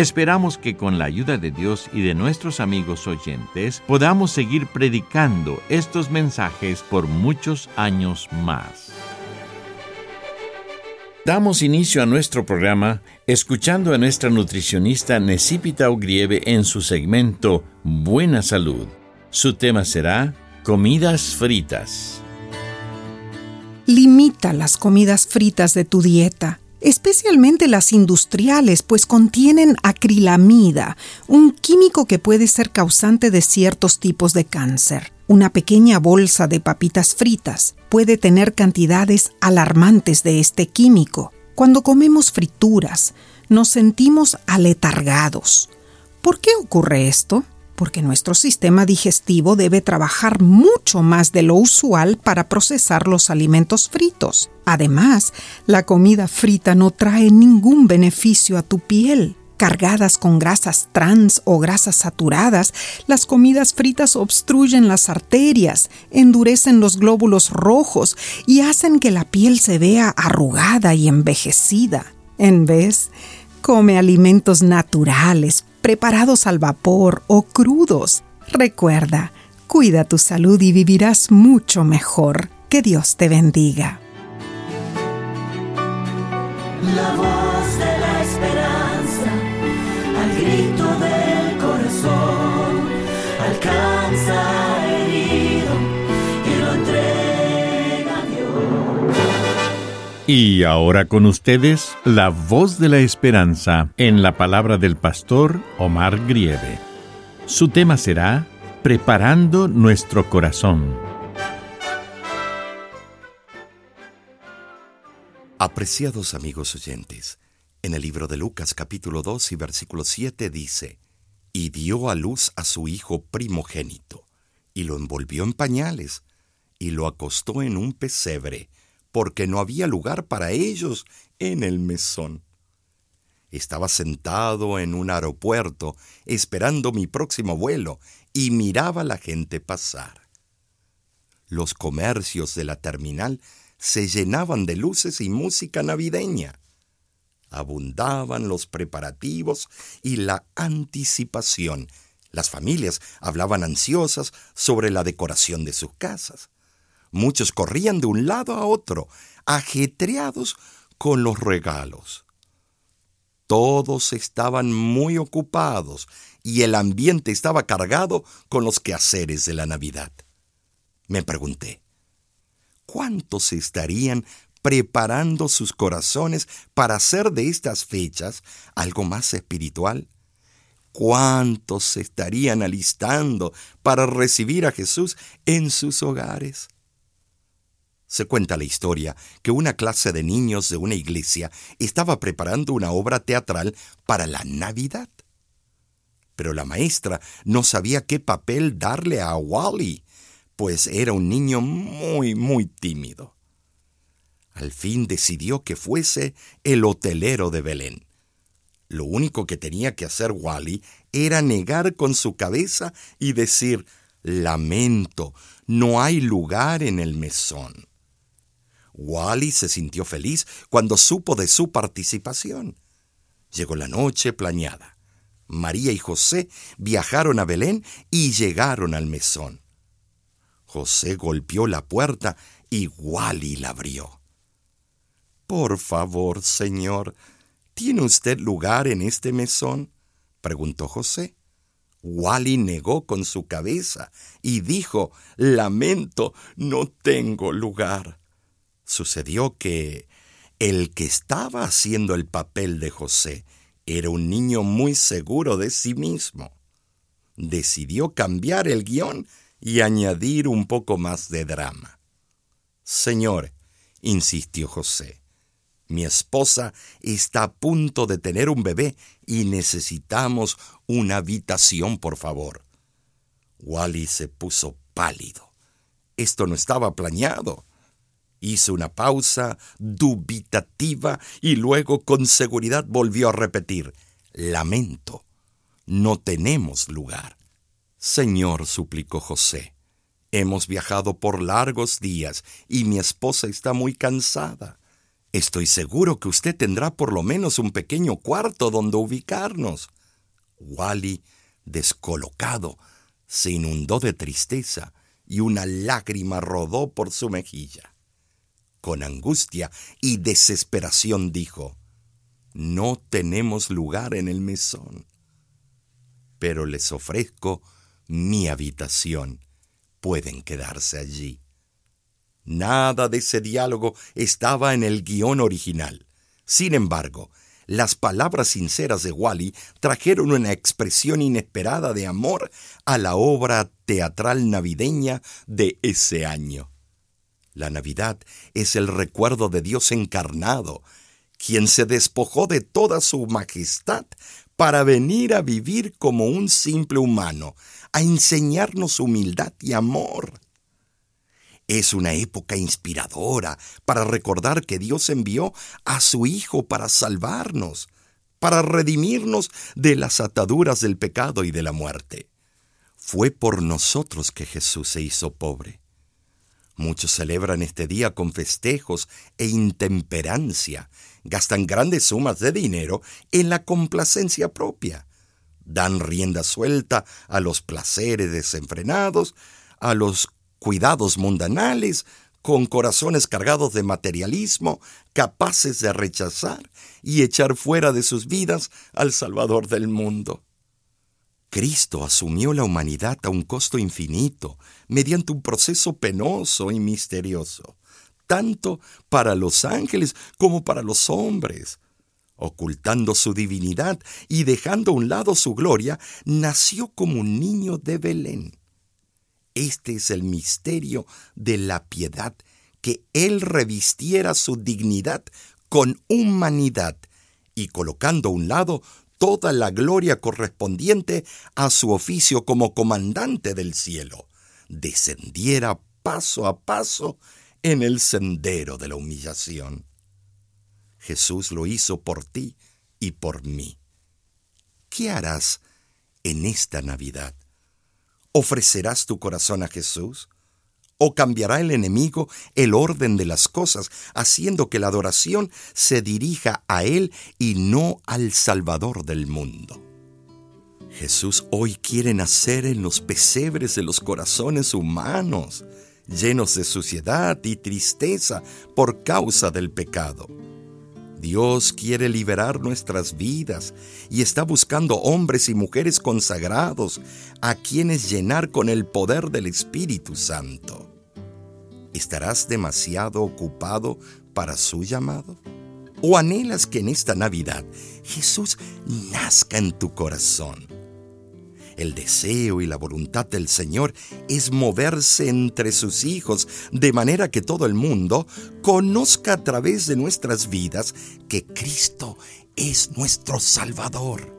Esperamos que con la ayuda de Dios y de nuestros amigos oyentes podamos seguir predicando estos mensajes por muchos años más. Damos inicio a nuestro programa escuchando a nuestra nutricionista Necipita Ugrieve en su segmento Buena Salud. Su tema será Comidas fritas. Limita las comidas fritas de tu dieta especialmente las industriales, pues contienen acrilamida, un químico que puede ser causante de ciertos tipos de cáncer. Una pequeña bolsa de papitas fritas puede tener cantidades alarmantes de este químico. Cuando comemos frituras, nos sentimos aletargados. ¿Por qué ocurre esto? Porque nuestro sistema digestivo debe trabajar mucho más de lo usual para procesar los alimentos fritos. Además, la comida frita no trae ningún beneficio a tu piel. Cargadas con grasas trans o grasas saturadas, las comidas fritas obstruyen las arterias, endurecen los glóbulos rojos y hacen que la piel se vea arrugada y envejecida. En vez, come alimentos naturales, preparados al vapor o crudos. Recuerda, cuida tu salud y vivirás mucho mejor. Que Dios te bendiga. La voz de la esperanza, al grito del corazón, alcanza Y ahora con ustedes, la voz de la esperanza en la palabra del pastor Omar Grieve. Su tema será Preparando nuestro corazón. Apreciados amigos oyentes, en el libro de Lucas capítulo 2 y versículo 7 dice, y dio a luz a su hijo primogénito, y lo envolvió en pañales, y lo acostó en un pesebre, porque no había lugar para ellos en el mesón. Estaba sentado en un aeropuerto esperando mi próximo vuelo y miraba la gente pasar. Los comercios de la terminal se llenaban de luces y música navideña. Abundaban los preparativos y la anticipación. Las familias hablaban ansiosas sobre la decoración de sus casas. Muchos corrían de un lado a otro, ajetreados con los regalos. Todos estaban muy ocupados y el ambiente estaba cargado con los quehaceres de la Navidad. Me pregunté, ¿cuántos estarían preparando sus corazones para hacer de estas fechas algo más espiritual? ¿Cuántos se estarían alistando para recibir a Jesús en sus hogares? Se cuenta la historia que una clase de niños de una iglesia estaba preparando una obra teatral para la Navidad. Pero la maestra no sabía qué papel darle a Wally, pues era un niño muy, muy tímido. Al fin decidió que fuese el hotelero de Belén. Lo único que tenía que hacer Wally era negar con su cabeza y decir, lamento, no hay lugar en el mesón. Wally se sintió feliz cuando supo de su participación. Llegó la noche planeada. María y José viajaron a Belén y llegaron al mesón. José golpeó la puerta y Wally la abrió. Por favor, señor, ¿tiene usted lugar en este mesón? preguntó José. Wally negó con su cabeza y dijo, Lamento, no tengo lugar. Sucedió que el que estaba haciendo el papel de José era un niño muy seguro de sí mismo. Decidió cambiar el guion y añadir un poco más de drama. Señor, insistió José, mi esposa está a punto de tener un bebé y necesitamos una habitación, por favor. Wally se puso pálido. Esto no estaba planeado. Hizo una pausa dubitativa y luego con seguridad volvió a repetir, Lamento, no tenemos lugar. Señor, suplicó José, hemos viajado por largos días y mi esposa está muy cansada. Estoy seguro que usted tendrá por lo menos un pequeño cuarto donde ubicarnos. Wally, descolocado, se inundó de tristeza y una lágrima rodó por su mejilla. Con angustia y desesperación dijo, No tenemos lugar en el mesón, pero les ofrezco mi habitación. Pueden quedarse allí. Nada de ese diálogo estaba en el guion original. Sin embargo, las palabras sinceras de Wally trajeron una expresión inesperada de amor a la obra teatral navideña de ese año. La Navidad es el recuerdo de Dios encarnado, quien se despojó de toda su majestad para venir a vivir como un simple humano, a enseñarnos humildad y amor. Es una época inspiradora para recordar que Dios envió a su Hijo para salvarnos, para redimirnos de las ataduras del pecado y de la muerte. Fue por nosotros que Jesús se hizo pobre. Muchos celebran este día con festejos e intemperancia, gastan grandes sumas de dinero en la complacencia propia, dan rienda suelta a los placeres desenfrenados, a los cuidados mundanales, con corazones cargados de materialismo, capaces de rechazar y echar fuera de sus vidas al Salvador del mundo. Cristo asumió la humanidad a un costo infinito, mediante un proceso penoso y misterioso, tanto para los ángeles como para los hombres ocultando su divinidad y dejando a un lado su gloria, nació como un niño de Belén. Este es el misterio de la piedad, que Él revistiera su dignidad con humanidad y colocando a un lado toda la gloria correspondiente a su oficio como comandante del cielo, descendiera paso a paso en el sendero de la humillación. Jesús lo hizo por ti y por mí. ¿Qué harás en esta Navidad? ¿Ofrecerás tu corazón a Jesús? ¿O cambiará el enemigo el orden de las cosas, haciendo que la adoración se dirija a Él y no al Salvador del mundo? Jesús hoy quiere nacer en los pesebres de los corazones humanos, llenos de suciedad y tristeza por causa del pecado. Dios quiere liberar nuestras vidas y está buscando hombres y mujeres consagrados a quienes llenar con el poder del Espíritu Santo. ¿Estarás demasiado ocupado para su llamado? ¿O anhelas que en esta Navidad Jesús nazca en tu corazón? El deseo y la voluntad del Señor es moverse entre sus hijos de manera que todo el mundo conozca a través de nuestras vidas que Cristo es nuestro Salvador.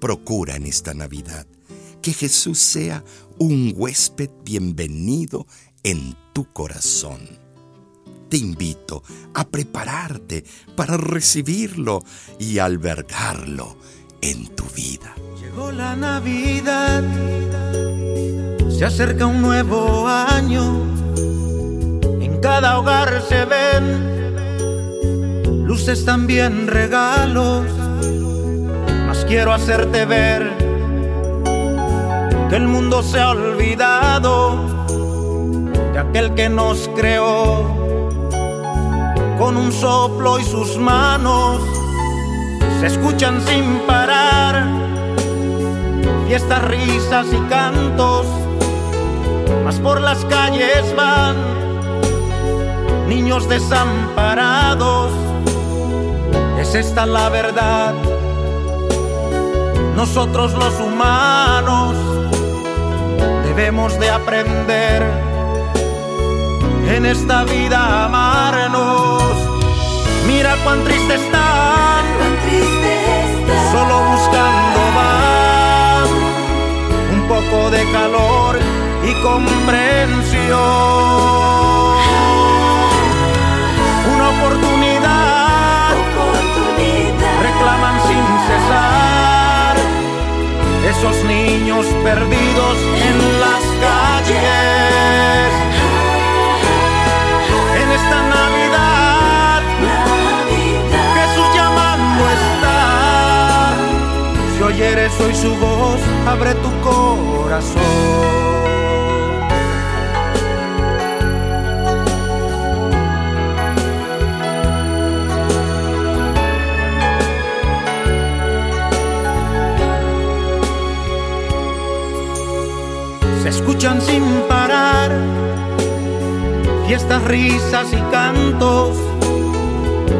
Procura en esta Navidad que Jesús sea un huésped bienvenido en tu corazón. Te invito a prepararte para recibirlo y albergarlo en tu vida. Llegó la Navidad, se acerca un nuevo año, en cada hogar se ven luces también regalos, mas quiero hacerte ver que el mundo se ha olvidado de aquel que nos creó con un soplo y sus manos se escuchan sin parar fiestas, risas y cantos, mas por las calles van niños desamparados. Es esta la verdad. Nosotros los humanos debemos de aprender en esta vida amarnos. Mira cuán triste están, solo buscando más un poco de calor y comprensión. Una oportunidad, reclaman sin cesar esos niños perdidos en las calles. Oyeres hoy su voz, abre tu corazón. se escuchan sin parar fiestas, risas y cantos,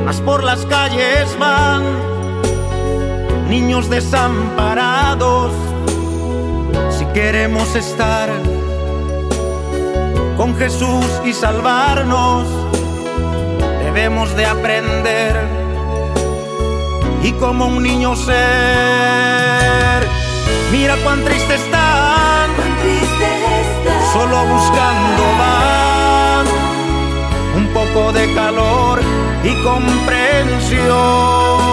mas por las calles van niños desamparados. Si queremos estar con Jesús y salvarnos, debemos de aprender y como un niño ser. Mira cuán triste están, solo buscando van un poco de calor y comprensión.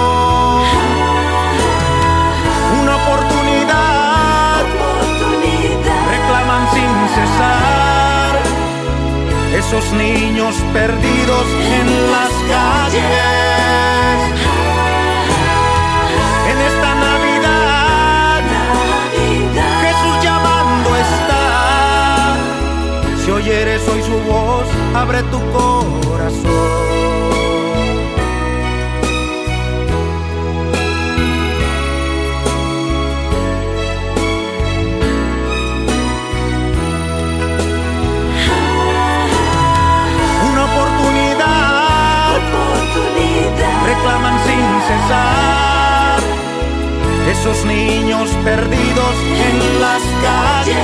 Esos niños perdidos en las calles. En esta Navidad, Jesús llamando está. Si oyeres hoy su voz, abre tu corazón. Perdidos en las calles.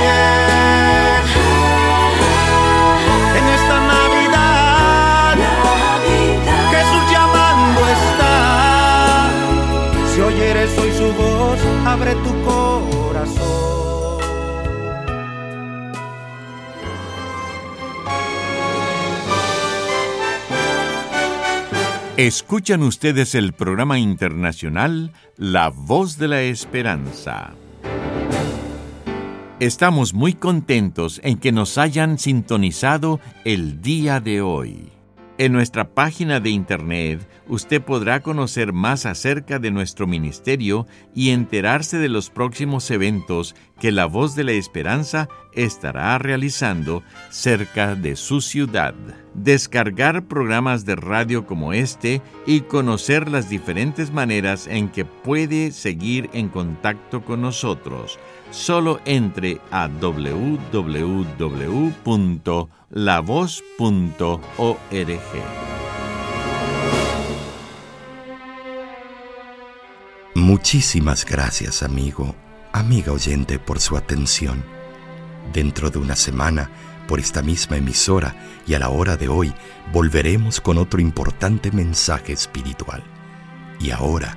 En esta Navidad, Jesús llamando está. Si oyeres hoy su voz, abre tu corazón. Escuchan ustedes el programa internacional La Voz de la Esperanza. Estamos muy contentos en que nos hayan sintonizado el día de hoy. En nuestra página de internet usted podrá conocer más acerca de nuestro ministerio y enterarse de los próximos eventos que la Voz de la Esperanza estará realizando cerca de su ciudad. Descargar programas de radio como este y conocer las diferentes maneras en que puede seguir en contacto con nosotros. Solo entre a www.lavoz.org. Muchísimas gracias, amigo, amiga oyente, por su atención. Dentro de una semana, por esta misma emisora y a la hora de hoy, volveremos con otro importante mensaje espiritual. Y ahora,